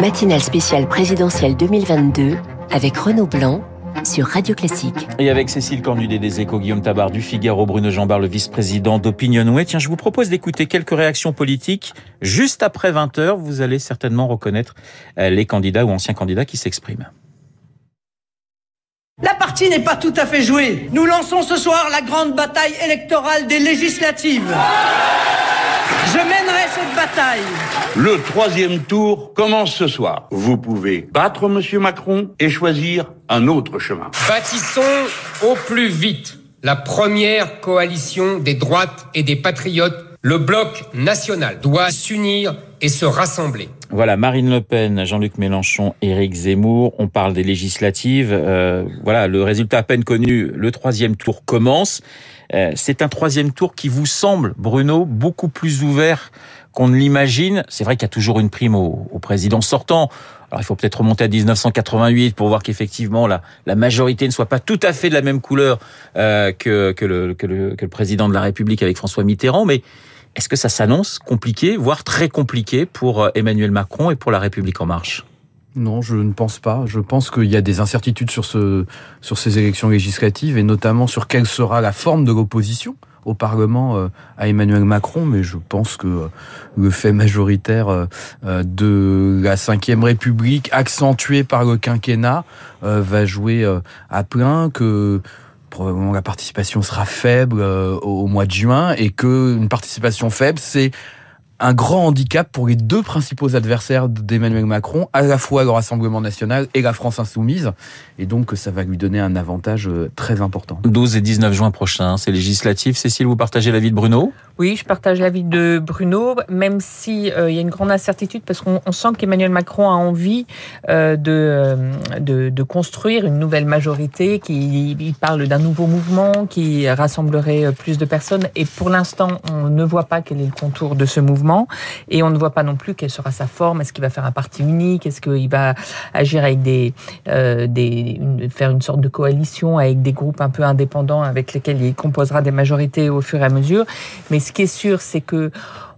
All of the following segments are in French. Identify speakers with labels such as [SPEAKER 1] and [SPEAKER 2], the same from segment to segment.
[SPEAKER 1] Matinale spéciale présidentielle 2022 avec Renaud Blanc sur Radio Classique.
[SPEAKER 2] Et avec Cécile Cornudet des Échos, Guillaume Tabar du Figaro, Bruno Jambard, le vice-président d'Opinionway. Tiens, je vous propose d'écouter quelques réactions politiques. Juste après 20h, vous allez certainement reconnaître euh, les candidats ou anciens candidats qui s'expriment.
[SPEAKER 3] La partie n'est pas tout à fait jouée. Nous lançons ce soir la grande bataille électorale des législatives. Je mènerai cette bataille.
[SPEAKER 4] Le troisième tour commence ce soir. Vous pouvez battre Monsieur Macron et choisir un autre chemin.
[SPEAKER 5] Bâtissons au plus vite la première coalition des droites et des patriotes. Le bloc national doit s'unir et se rassembler.
[SPEAKER 2] Voilà, Marine Le Pen, Jean-Luc Mélenchon, Éric Zemmour. On parle des législatives. Euh, voilà, le résultat à peine connu. Le troisième tour commence. Euh, c'est un troisième tour qui vous semble, Bruno, beaucoup plus ouvert qu'on ne l'imagine. C'est vrai qu'il y a toujours une prime au, président sortant. Alors il faut peut-être remonter à 1988 pour voir qu'effectivement la, la majorité ne soit pas tout à fait de la même couleur euh, que, que, le, que, le, que le président de la République avec François Mitterrand. Mais est-ce que ça s'annonce compliqué, voire très compliqué pour euh, Emmanuel Macron et pour la République en marche?
[SPEAKER 6] Non, je ne pense pas. Je pense qu'il y a des incertitudes sur, ce, sur ces élections législatives et notamment sur quelle sera la forme de l'opposition au Parlement euh, à Emmanuel Macron, mais je pense que euh, le fait majoritaire euh, de la Ve République, accentué par le quinquennat, va jouer à plein, que probablement la participation sera faible au mois de juin et que une participation faible, c'est un grand handicap pour les deux principaux adversaires d'Emmanuel Macron, à la fois le Rassemblement national et la France insoumise. Et donc, ça va lui donner un avantage euh, très important.
[SPEAKER 2] 12 et 19 juin prochain, c'est législatif. Cécile, vous partagez l'avis de Bruno?
[SPEAKER 7] Oui, je partage l'avis de Bruno, même si euh, il y a une grande incertitude parce qu'on sent qu'Emmanuel Macron a envie euh, de, de, de, construire une nouvelle majorité, qui il parle d'un nouveau mouvement qui rassemblerait plus de personnes. Et pour l'instant, on ne voit pas quel est le contour de ce mouvement. Et on ne voit pas non plus quelle sera sa forme. Est-ce qu'il va faire un parti unique? Est-ce qu'il va agir avec des, euh, faire une sorte de coalition avec des groupes un peu indépendants avec lesquels il composera des majorités au fur et à mesure? Mais ce qui est sûr, c'est que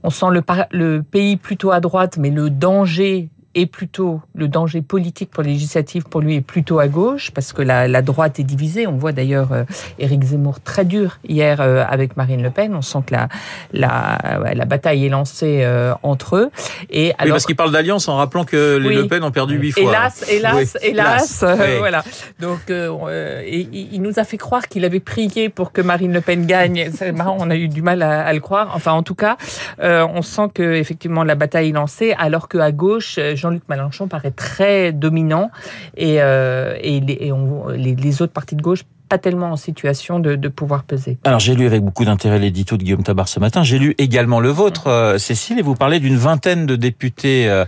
[SPEAKER 7] on sent le pays plutôt à droite, mais le danger est plutôt le danger politique pour les législatives pour lui est plutôt à gauche parce que la, la droite est divisée. On voit d'ailleurs euh, Éric Zemmour très dur hier euh, avec Marine Le Pen. On sent que la la, la bataille est lancée euh, entre eux.
[SPEAKER 2] Et alors, oui, parce qu'il parle d'alliance en rappelant que les Le Pen ont perdu huit fois.
[SPEAKER 7] Hélas, hélas, hélas, voilà. Donc et, il nous a fait croire qu'il avait prié pour que Marine Le Pen gagne. C'est marrant, on a eu du mal à, à le croire. Enfin, en tout cas, on sent que effectivement la bataille est lancée, alors que à gauche Jean-Luc Mélenchon paraît très dominant et, euh, les, les, autres partis de gauche pas tellement en situation de, de pouvoir peser.
[SPEAKER 2] Alors j'ai lu avec beaucoup d'intérêt l'édito de Guillaume Tabar ce matin. J'ai lu également le vôtre, euh, Cécile, et vous parlez d'une vingtaine de députés euh,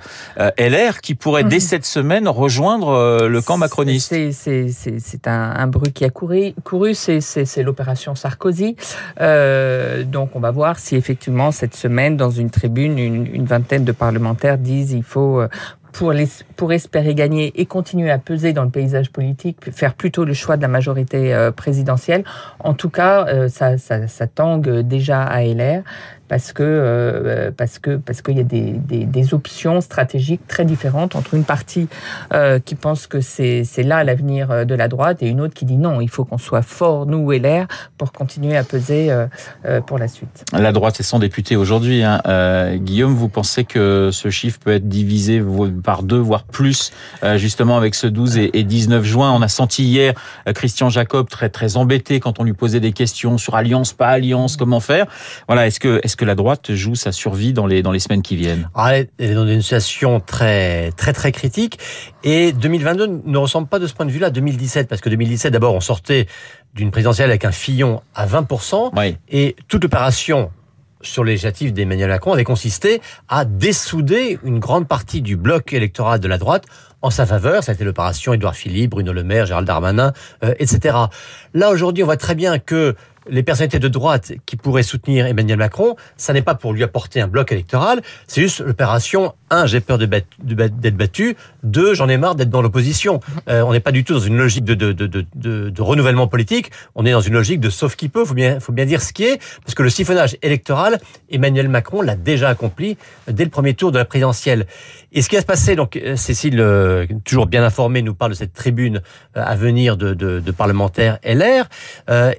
[SPEAKER 2] LR qui pourraient dès cette semaine rejoindre le camp macroniste.
[SPEAKER 7] C'est un, un, bruit qui a couru. couru c'est l'opération Sarkozy. donc on va voir si effectivement cette semaine, dans une tribune, une, une vingtaine de parlementaires disent il faut pour, les, pour espérer gagner et continuer à peser dans le paysage politique, faire plutôt le choix de la majorité euh, présidentielle. En tout cas, euh, ça, ça, ça tangue déjà à LR parce que euh, parce que parce qu'il y a des, des, options stratégiques très différentes entre une partie euh, qui pense que c'est là l'avenir euh, de la droite et une autre qui dit non, il faut qu'on soit fort nous et l'air pour continuer à peser euh, pour la suite.
[SPEAKER 2] La droite est sans député aujourd'hui. Hein. Euh, Guillaume, vous pensez que ce chiffre peut être divisé par deux, voire plus, justement avec ce 12 et, et 19 juin? On a senti hier Christian Jacob très très embêté quand on lui posait des questions sur alliance, pas alliance, comment faire? Voilà, est-ce que est-ce que la droite joue sa survie dans les, dans les semaines qui viennent?
[SPEAKER 8] Ah, Elle est dans une situation très, très, très critique. Et 2022 ne ressemble pas de ce point de vue-là 2017. Parce que 2017, d'abord, on sortait d'une présidentielle avec un Fillon à 20%. Et toute l'opération sur les législatives d'Emmanuel Macron avait consisté à dessouder une grande partie du bloc électoral de la droite en sa faveur. Ça a été l'opération Édouard Philippe, Bruno Le Maire, Gérald Darmanin, euh, etc. Là, aujourd'hui, on voit très bien que les personnalités de droite qui pourraient soutenir Emmanuel Macron, ça n'est pas pour lui apporter un bloc électoral, c'est juste l'opération un, j'ai peur d'être battu. Deux, j'en ai marre d'être dans l'opposition. Euh, on n'est pas du tout dans une logique de, renouvellement politique. On est dans une logique de sauf qui peut. Faut bien, faut bien dire ce qui est, parce que le siphonnage électoral, Emmanuel Macron l'a déjà accompli dès le premier tour de la présidentielle. Et ce qui va se passer, donc euh, Cécile, euh, toujours bien informée, nous parle de cette tribune à venir de, parlementaires LR.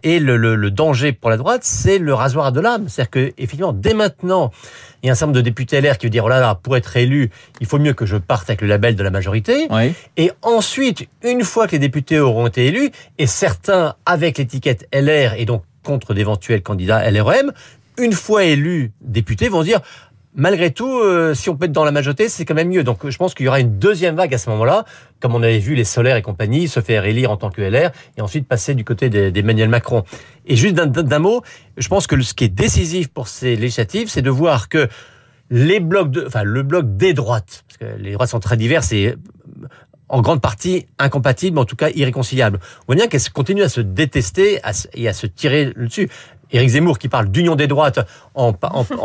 [SPEAKER 8] et le, danger pour la droite, c'est le rasoir de l'âme. C'est-à-dire que effectivement, dès maintenant, il y a un certain nombre de députés LR qui veut dire, oh là là, pour être il faut mieux que je parte avec le label de la majorité. Et ensuite, une fois que les députés auront été élus, et certains avec l'étiquette LR et donc contre d'éventuels candidats LRM, une fois élus députés, vont dire, malgré tout, euh, si on peut être dans la majorité, c'est quand même mieux. Donc je pense qu'il y aura une deuxième vague à ce moment-là, comme on avait vu les Solaires et compagnie se faire élire en tant que LR et ensuite passer du côté d'Emmanuel Macron. Et juste d'un mot, je pense que ce qui est décisif pour ces législatives, c'est de voir que les blocs de, enfin le bloc des droites, parce que les droites sont très diverses et en grande partie incompatibles, en tout cas irréconciliables. On voit bien qu'elles continuent à se détester et à se tirer dessus. Éric Zemmour qui parle d'union des droites en,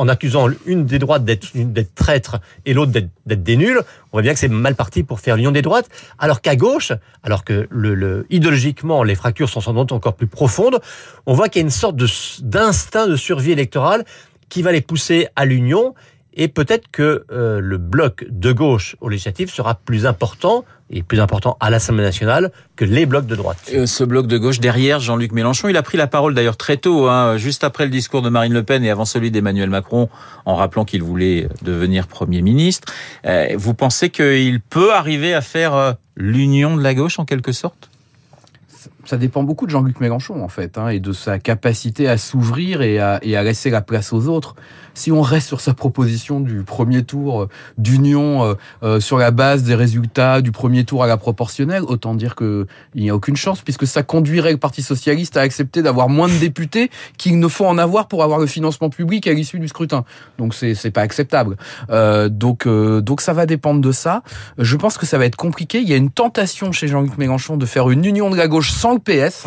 [SPEAKER 8] accusant une des droites d'être traître et l'autre d'être des nuls, on voit bien que c'est mal parti pour faire l'union des droites, alors qu'à gauche, alors que le, idéologiquement les fractures sont sans doute encore plus profondes, on voit qu'il y a une sorte d'instinct de survie électorale qui va les pousser à l'union et peut-être que euh, le bloc de gauche au législatif sera plus important et plus important à l'Assemblée nationale que les blocs de droite.
[SPEAKER 2] Euh, ce bloc de gauche derrière Jean-Luc Mélenchon, il a pris la parole d'ailleurs très tôt, hein, juste après le discours de Marine Le Pen et avant celui d'Emmanuel Macron, en rappelant qu'il voulait devenir Premier ministre. Euh, vous pensez qu'il peut arriver à faire l'union de la gauche en quelque sorte?
[SPEAKER 6] Ça dépend beaucoup de Jean-Luc Mélenchon en fait, hein, et de sa capacité à s'ouvrir et à, et à laisser la place aux autres si on reste sur sa proposition du premier tour euh, d'union euh, euh, sur la base des résultats du premier tour à la proportionnelle, autant dire qu'il n'y a aucune chance, puisque ça conduirait le Parti socialiste à accepter d'avoir moins de députés qu'il ne faut en avoir pour avoir le financement public à l'issue du scrutin. Donc c'est c'est pas acceptable. Euh, donc donc ça va dépendre de ça. Je pense que ça va être compliqué. Il y a une tentation chez Jean-Luc Mélenchon de faire une union de la gauche sans le PS.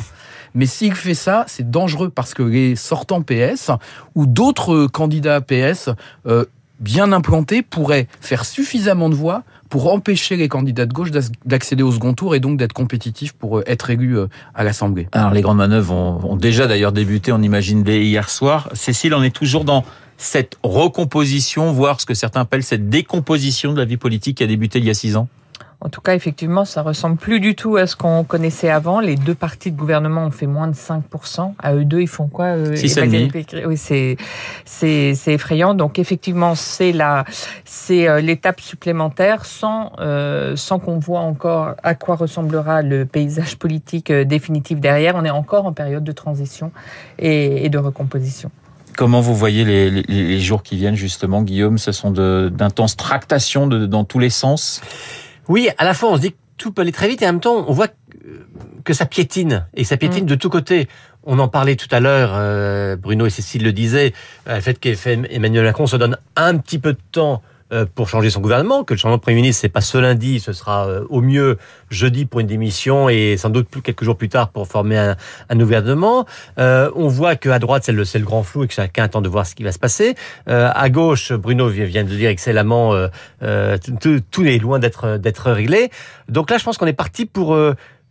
[SPEAKER 6] Mais s'il fait ça, c'est dangereux parce que les sortants PS ou d'autres candidats PS euh, bien implantés pourraient faire suffisamment de voix pour empêcher les candidats de gauche d'accéder au second tour et donc d'être compétitifs pour euh, être élus euh, à l'Assemblée.
[SPEAKER 2] Alors les grandes manœuvres ont, déjà d'ailleurs débuté, on imagine dès hier soir. Cécile, on est toujours dans cette recomposition, voire ce que certains appellent cette décomposition de la vie politique qui a débuté il y a six ans
[SPEAKER 7] en tout cas, effectivement, ça ressemble plus du tout à ce qu'on connaissait avant. Les deux partis de gouvernement ont fait moins de 5%. À eux deux, ils font quoi
[SPEAKER 2] euh,
[SPEAKER 7] Oui, c'est effrayant. Donc effectivement, c'est la c'est euh, l'étape supplémentaire sans euh, sans qu'on voit encore à quoi ressemblera le paysage politique euh, définitif derrière. On est encore en période de transition et, et de recomposition.
[SPEAKER 2] Comment vous voyez les, les, les, jours qui viennent justement, Guillaume? Ce sont d'intenses tractations de, dans tous les sens?
[SPEAKER 8] Oui, à la fois on se dit que tout peut aller très vite et en même temps on voit que ça piétine et ça piétine mm. de tous côtés. On en parlait tout à l'heure, euh, Bruno et Cécile le disaient, euh, le fait qu'Emmanuel Macron se donne un petit peu de temps euh, pour changer son gouvernement, que le changement de Premier ministre, c'est pas ce lundi, ce sera euh, au mieux jeudi pour une démission et sans doute plus quelques jours plus tard pour former un, un gouvernement. Euh, on voit qu'à droite, c'est le, le, grand flou et que chacun attend de voir ce qui va se passer. Euh, à gauche, Bruno vient de dire excellemment, euh, tout, tout est loin d'être d'être réglé. Donc là, je pense qu'on est parti pour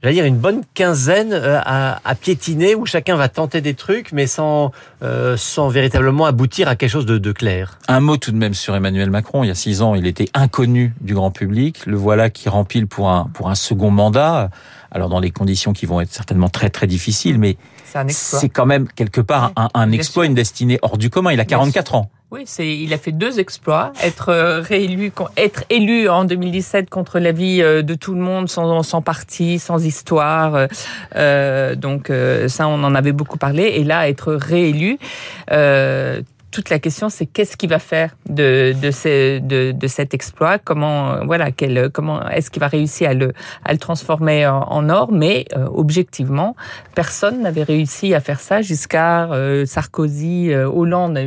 [SPEAKER 8] j'allais dire une bonne quinzaine euh, à, à, piétiner où chacun va tenter des trucs mais sans euh, sans véritablement aboutir à quelque chose de, de, clair.
[SPEAKER 2] Un mot tout de même sur Emmanuel Macron. Il y a six ans, il était inconnu du grand public. Le voilà qui rempile pour un pour un second mandat. Alors dans les conditions qui vont être certainement très très difficiles, mais c'est quand même quelque part un, un exploit, une destinée hors du commun. Il a 44 ans.
[SPEAKER 7] Oui, c'est, il a fait deux exploits. Être euh, réélu, être élu en 2017 contre l'avis euh, de tout le monde, sans, parti, sans histoire. Euh, donc ça, on en avait beaucoup parlé. Et là, être réélu, toute la question, c'est qu'est-ce qu'il va faire de, de, ces, de, de, cet exploit? Comment, voilà, quel, comment est-ce qu'il va réussir à le, à le transformer en, or? Mais euh, objectivement, personne n'avait réussi à faire ça jusqu'à euh, Sarkozy, euh, Hollande,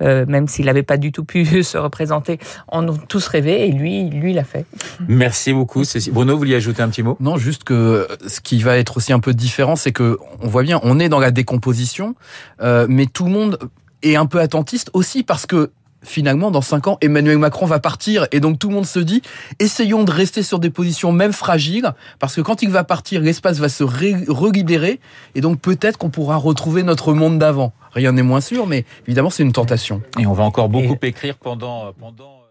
[SPEAKER 7] même s'il n'avait pas du tout pu se représenter. En ont tous rêvé et lui, lui l'a fait.
[SPEAKER 2] Merci beaucoup. Bruno, vous vouliez ajouter un petit mot?
[SPEAKER 6] Non, juste que ce qui va être aussi un peu différent, c'est que on voit bien, on est dans la décomposition, mais tout le monde et un peu attentiste aussi parce que finalement, dans cinq ans, Emmanuel Macron va partir. Et donc tout le monde se dit, essayons de rester sur des positions même fragiles, parce que quand il va partir, l'espace va se relibérer. Et donc peut-être qu'on pourra retrouver notre monde d'avant. Rien n'est moins sûr, mais évidemment, c'est une tentation.
[SPEAKER 2] Et on va encore beaucoup écrire pendant... pendant...